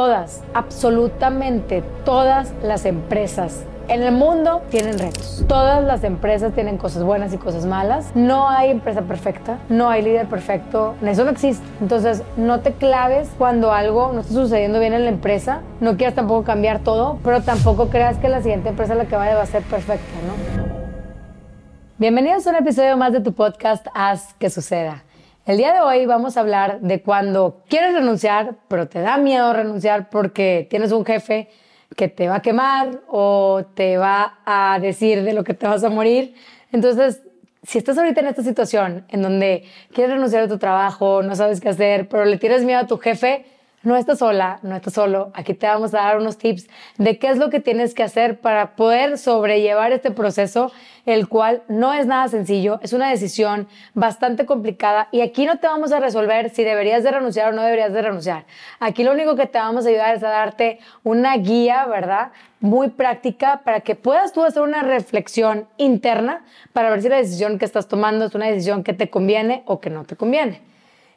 todas, absolutamente todas las empresas en el mundo tienen retos. Todas las empresas tienen cosas buenas y cosas malas. No hay empresa perfecta, no hay líder perfecto, eso no existe. Entonces, no te claves cuando algo no está sucediendo bien en la empresa. No quieras tampoco cambiar todo, pero tampoco creas que la siguiente empresa la que vaya va a ser perfecta, ¿no? Bienvenidos a un episodio más de tu podcast Haz que suceda. El día de hoy vamos a hablar de cuando quieres renunciar, pero te da miedo renunciar porque tienes un jefe que te va a quemar o te va a decir de lo que te vas a morir. Entonces, si estás ahorita en esta situación en donde quieres renunciar a tu trabajo, no sabes qué hacer, pero le tienes miedo a tu jefe, no estás sola, no estás solo. Aquí te vamos a dar unos tips de qué es lo que tienes que hacer para poder sobrellevar este proceso, el cual no es nada sencillo, es una decisión bastante complicada y aquí no te vamos a resolver si deberías de renunciar o no deberías de renunciar. Aquí lo único que te vamos a ayudar es a darte una guía, ¿verdad? Muy práctica para que puedas tú hacer una reflexión interna para ver si la decisión que estás tomando es una decisión que te conviene o que no te conviene.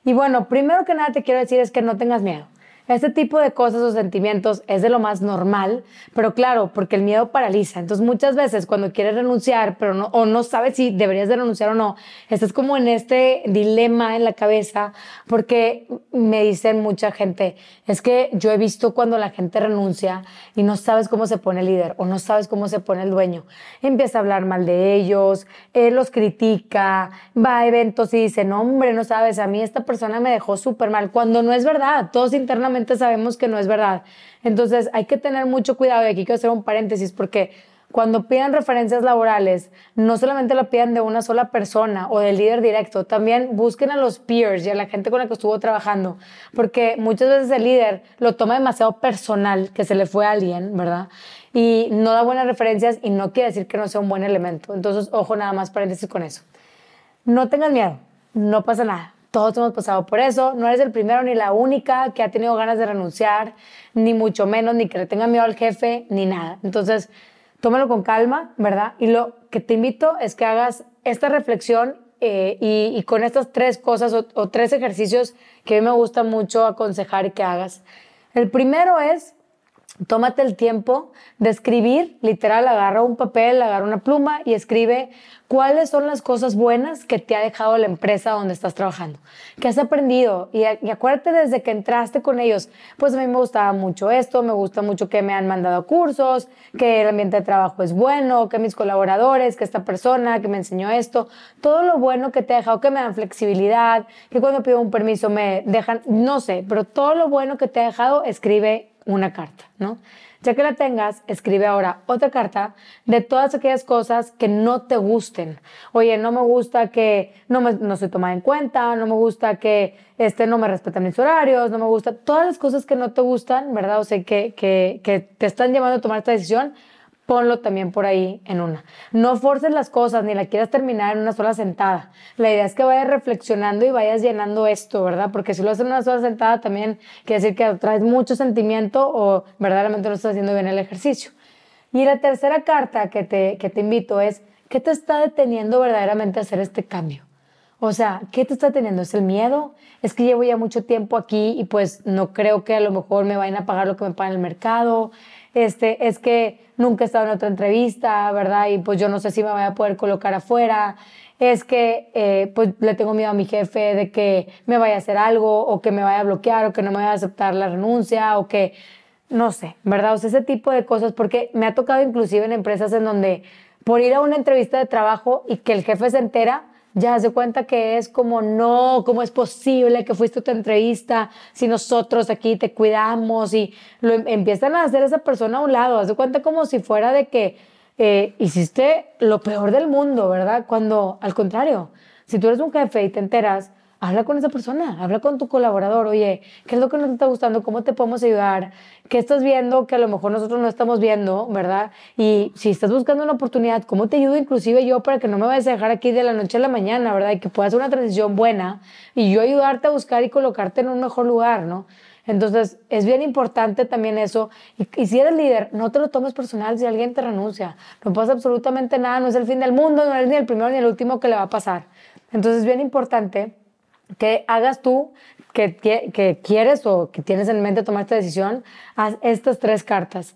Y bueno, primero que nada te quiero decir es que no tengas miedo. Este tipo de cosas o sentimientos es de lo más normal, pero claro, porque el miedo paraliza. Entonces muchas veces cuando quieres renunciar, pero no, o no sabes si deberías de renunciar o no, estás como en este dilema en la cabeza, porque me dicen mucha gente, es que yo he visto cuando la gente renuncia y no sabes cómo se pone el líder o no sabes cómo se pone el dueño. Empieza a hablar mal de ellos, él los critica, va a eventos y dice, no hombre, no sabes, a mí esta persona me dejó súper mal, cuando no es verdad, todos internamente sabemos que no es verdad. Entonces hay que tener mucho cuidado y aquí quiero hacer un paréntesis porque cuando pidan referencias laborales, no solamente lo pidan de una sola persona o del líder directo, también busquen a los peers y a la gente con la que estuvo trabajando, porque muchas veces el líder lo toma demasiado personal, que se le fue a alguien, ¿verdad? Y no da buenas referencias y no quiere decir que no sea un buen elemento. Entonces, ojo nada más paréntesis con eso. No tengas miedo, no pasa nada. Todos hemos pasado por eso. No eres el primero ni la única que ha tenido ganas de renunciar, ni mucho menos, ni que le tenga miedo al jefe, ni nada. Entonces, tómalo con calma, ¿verdad? Y lo que te invito es que hagas esta reflexión eh, y, con estas tres cosas o, o tres ejercicios que a mí me gusta mucho aconsejar que hagas. El primero es Tómate el tiempo de escribir, literal, agarra un papel, agarra una pluma y escribe cuáles son las cosas buenas que te ha dejado la empresa donde estás trabajando, qué has aprendido. Y, acuérdate desde que entraste con ellos, pues a mí me gustaba mucho esto, me gusta mucho que me han mandado cursos, que el ambiente de trabajo es bueno, que mis colaboradores, que esta persona que me enseñó esto, todo lo bueno que te ha dejado, que me dan flexibilidad, que cuando pido un permiso me dejan, no sé, pero todo lo bueno que te ha dejado, escribe una carta, ¿no? Ya que la tengas, escribe ahora otra carta de todas aquellas cosas que no te gusten. Oye, no me gusta que no, me, no soy tomada en cuenta, no me gusta que este, no me respetan mis horarios, no me gusta, todas las cosas que no te gustan, ¿verdad? O sea, que, que, que te están llevando a tomar esta decisión, ponlo también por ahí en una. No forces las cosas ni la quieras terminar en una sola sentada. La idea es que vayas reflexionando y vayas llenando esto, ¿verdad? Porque si lo haces en una sola sentada también quiere decir que traes mucho sentimiento o verdaderamente no estás haciendo bien el ejercicio. Y la tercera carta que te, que te invito es, ¿qué te está deteniendo verdaderamente a hacer este cambio? O sea, ¿qué te está teniendo? ¿Es el miedo? Es que llevo ya mucho tiempo aquí y pues no creo que a lo mejor me vayan a pagar lo que me paga el mercado. Este, es que nunca he estado en otra entrevista, ¿verdad? Y pues yo no sé si me voy a poder colocar afuera. Es que eh, pues le tengo miedo a mi jefe de que me vaya a hacer algo o que me vaya a bloquear o que no me vaya a aceptar la renuncia o que no sé, ¿verdad? O sea, ese tipo de cosas porque me ha tocado inclusive en empresas en donde por ir a una entrevista de trabajo y que el jefe se entera, ya se cuenta que es como, no, ¿cómo es posible que fuiste a tu entrevista si nosotros aquí te cuidamos? Y lo em, empiezan a hacer esa persona a un lado, hace cuenta como si fuera de que eh, hiciste lo peor del mundo, ¿verdad? Cuando al contrario, si tú eres un jefe y te enteras, habla con esa persona, habla con tu colaborador, oye, ¿qué es lo que nos está gustando? ¿Cómo te podemos ayudar? ¿Qué estás viendo que a lo mejor nosotros no estamos viendo, verdad? Y si estás buscando una oportunidad, ¿cómo te ayudo inclusive yo para que no me vayas a dejar aquí de la noche a la mañana, verdad? Y que puedas hacer una transición buena y yo ayudarte a buscar y colocarte en un mejor lugar, ¿no? Entonces, es bien importante también eso. Y, y, si eres líder, no te lo tomes personal si alguien te renuncia. No pasa absolutamente nada, no es el fin del mundo, no eres ni el primero ni el último que le va a pasar. Entonces, es bien importante que hagas tú, que, que quieres o que tienes en mente tomar esta decisión, haz estas tres cartas.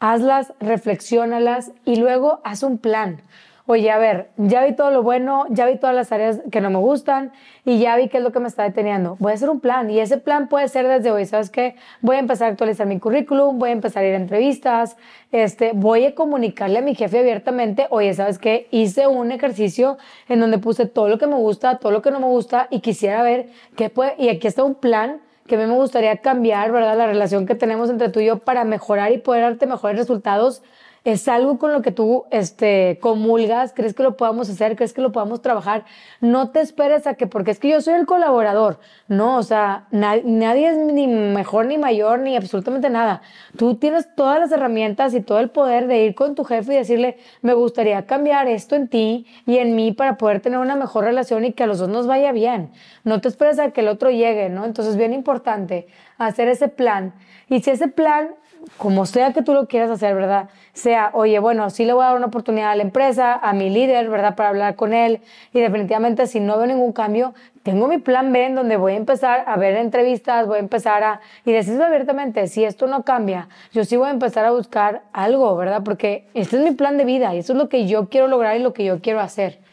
Hazlas, reflexiónalas y luego haz un plan oye, a ver, ya vi todo lo bueno, ya vi todas las áreas que no me gustan y ya vi qué es lo que me está deteniendo. Voy a hacer un plan y ese plan puede ser desde hoy, ¿sabes qué? Voy a empezar a actualizar mi currículum, voy a empezar a ir a entrevistas, este, voy a comunicarle a mi jefe abiertamente, oye, ¿sabes qué? Hice un ejercicio en donde puse todo lo que me gusta, todo lo que no me gusta y quisiera ver qué puede, y aquí está un plan que a mí me gustaría cambiar, ¿verdad? La relación que tenemos entre tú y yo para mejorar y poder darte mejores resultados es algo con lo que tú este, comulgas, crees que lo podamos hacer, crees que lo podamos trabajar. No te esperes a que, porque es que yo soy el colaborador. No, o sea, nadie es ni mejor ni mayor ni absolutamente nada. Tú tienes todas las herramientas y todo el poder de ir con tu jefe y decirle, me gustaría cambiar esto en ti y en mí para poder tener una mejor relación y que a los dos nos vaya bien. No te esperes a que el otro llegue, ¿no? Entonces, bien importante hacer ese plan. Y si ese plan como sea que tú lo quieras hacer, ¿verdad? Sea, oye, bueno, sí le voy a dar una oportunidad a la empresa, a mi líder, ¿verdad? Para hablar con él. Y definitivamente, si no veo ningún cambio, tengo mi plan B en donde voy a empezar a ver entrevistas, voy a empezar a... Y decirlo abiertamente, si esto no cambia, yo sí voy a empezar a buscar algo, ¿verdad? Porque este es mi plan de vida y eso es lo que yo quiero lograr y lo que yo quiero hacer.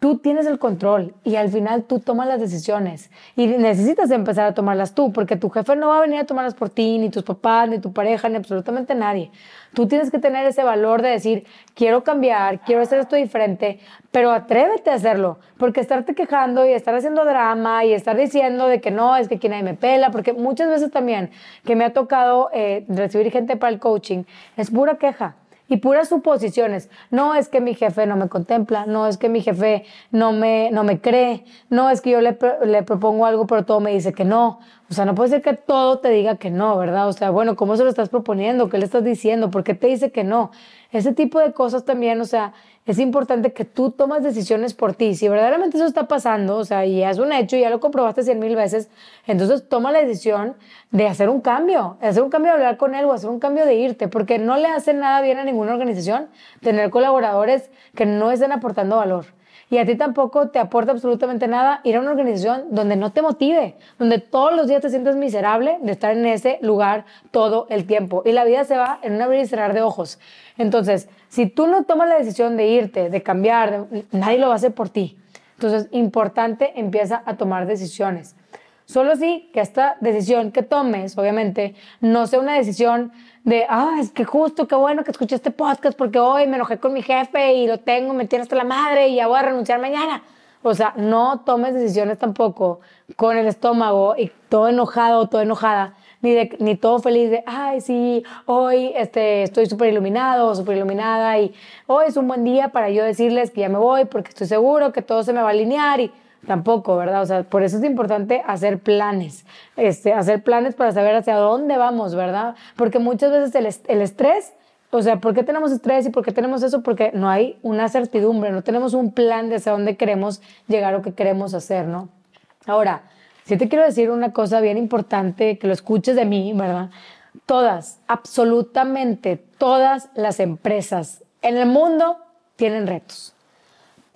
Tú tienes el control y al final tú tomas las decisiones y necesitas empezar a tomarlas tú porque tu jefe no va a venir a tomarlas por ti, ni tus papás, ni tu pareja, ni absolutamente nadie. Tú tienes que tener ese valor de decir, quiero cambiar, quiero hacer esto diferente, pero atrévete a hacerlo, porque estarte quejando y estar haciendo drama y estar diciendo de que no, es que quien nadie me pela, porque muchas veces también que me ha tocado eh, recibir gente para el coaching, es pura queja y puras suposiciones. No es que mi jefe no me contempla, no es que mi jefe no me, no me cree, no es que yo le, le propongo algo pero todo me dice que no. O sea, no puede ser que todo te diga que no, ¿verdad? O sea, bueno, ¿cómo se lo estás proponiendo? ¿Qué le estás diciendo? ¿Por qué te dice que no? Ese tipo de cosas también, o sea, es importante que tú tomas decisiones por ti. Si verdaderamente eso está pasando, o sea, y es un hecho, y ya lo comprobaste cien mil veces, entonces toma la decisión de hacer un cambio, hacer un cambio de hablar con él o hacer un cambio de irte, porque no le hace nada bien a ninguna organización tener colaboradores que no estén aportando valor y a ti tampoco te aporta absolutamente nada ir a una organización donde no te motive, donde todos los días te sientes miserable de estar en ese lugar todo el tiempo y la vida se va en un abrir y cerrar de ojos. Entonces, si tú no tomas la decisión de irte, de cambiar, nadie lo va a hacer por ti. Entonces, importante, empieza a tomar decisiones. Solo sí que esta decisión que tomes, obviamente, no sea una decisión de, ah, es que justo, qué bueno que escuché este podcast porque hoy me enojé con mi jefe y lo tengo, me tiene hasta la madre y ya voy a renunciar mañana. O sea, no tomes decisiones tampoco con el estómago y todo enojado todo enojada, ni, de, ni todo feliz de, ay, sí, hoy este, estoy súper iluminado súper iluminada y hoy es un buen día para yo decirles que ya me voy porque estoy seguro que todo se me va a alinear y tampoco, ¿verdad? O sea, por eso es importante hacer planes, este, hacer planes para saber hacia dónde vamos, ¿verdad? Porque muchas veces el, el estrés, o sea, ¿por qué tenemos estrés y por qué tenemos eso? Porque no hay una certidumbre, no tenemos un plan de hacia dónde queremos llegar o qué queremos hacer, ¿no? Ahora, sí te quiero decir una cosa bien importante, que lo escuches de mí, ¿verdad? Todas, absolutamente todas las empresas en el mundo tienen retos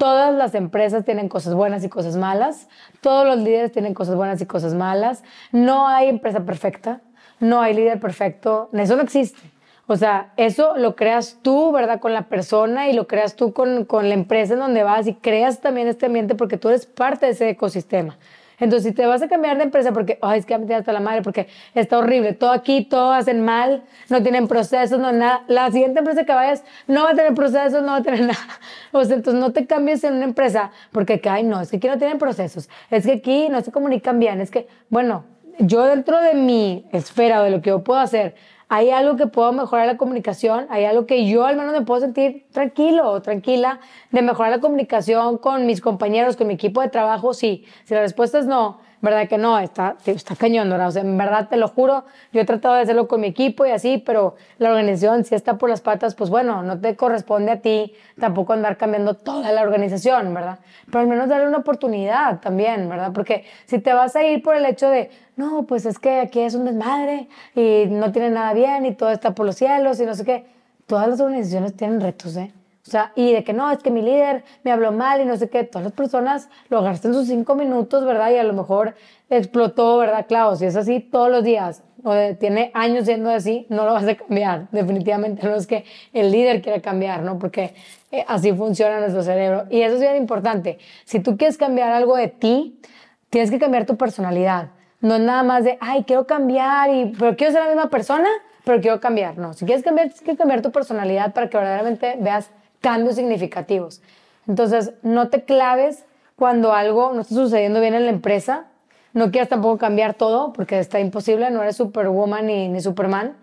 Todas las empresas tienen cosas buenas y cosas malas. Todos los líderes tienen cosas buenas y cosas malas. No hay empresa perfecta. No hay líder perfecto. Eso no existe. O sea, eso lo creas tú, ¿verdad? Con la persona y lo creas tú con, con la empresa en donde vas y creas también este ambiente porque tú eres parte de ese ecosistema. Entonces, si te vas a cambiar de empresa porque, ay, es que me hasta la madre, porque está horrible, todo aquí, todo hacen mal, no tienen procesos, no nada. La siguiente empresa que vayas no va a tener procesos, no va a tener nada. O sea, entonces no te cambies en una empresa porque, ay, no, es que aquí no tienen procesos, es que aquí no se comunican bien, es que, bueno, yo dentro de mi esfera, de lo que yo puedo hacer, hay algo que puedo mejorar la comunicación, hay algo que yo al menos me puedo sentir tranquilo o tranquila de mejorar la comunicación con mis compañeros, con mi equipo de trabajo, sí. Si la respuesta es no, ¿verdad que no? Está, está cañón, ¿verdad? O sea, en verdad te lo juro, yo he tratado de hacerlo con mi equipo y así, pero la organización si está por las patas, pues bueno, no te corresponde a ti tampoco andar cambiando toda la organización, ¿verdad? Pero al menos darle una oportunidad también, ¿verdad? Porque si te vas a ir por el hecho de, no, pues es que aquí es un desmadre y no tiene nada bien y todo está por los cielos y no sé qué, todas las organizaciones tienen retos, ¿eh? O sea, y de que no, es que mi líder me habló mal y no sé qué. Todas las personas lo en sus cinco minutos, ¿verdad? Y a lo mejor explotó, ¿verdad? Claro, si es así todos los días o tiene años siendo así, no lo vas a cambiar. Definitivamente no es que el líder quiera cambiar, ¿no? Porque eh, así funciona nuestro cerebro. Y eso es bien importante. Si tú quieres cambiar algo de ti, tienes que cambiar tu personalidad. No es nada más de, ay, quiero cambiar, y, pero quiero ser la misma persona, pero quiero cambiar. No, si quieres cambiar, tienes que cambiar tu personalidad para que verdaderamente veas cambios significativos. Entonces, no te claves cuando algo no está sucediendo bien en la empresa. No quieras tampoco cambiar todo porque está imposible, no eres Superwoman ni, ni Superman,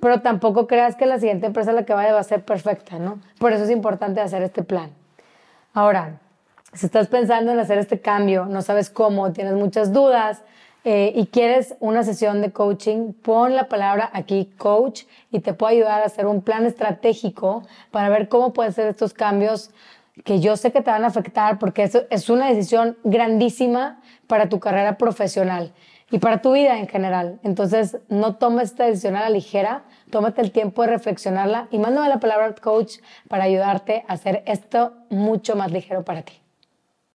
pero tampoco creas que la siguiente empresa la que vaya va a ser perfecta, ¿no? Por eso es importante hacer este plan. Ahora, si estás pensando en hacer este cambio, no sabes cómo, tienes muchas dudas, eh, y quieres una sesión de coaching, pon la palabra aquí coach y te puedo ayudar a hacer un plan estratégico para ver cómo puedes hacer estos cambios que yo sé que te van a afectar porque eso es una decisión grandísima para tu carrera profesional y para tu vida en general. Entonces, no tomes esta decisión a la ligera, tómate el tiempo de reflexionarla y mándame la palabra coach para ayudarte a hacer esto mucho más ligero para ti.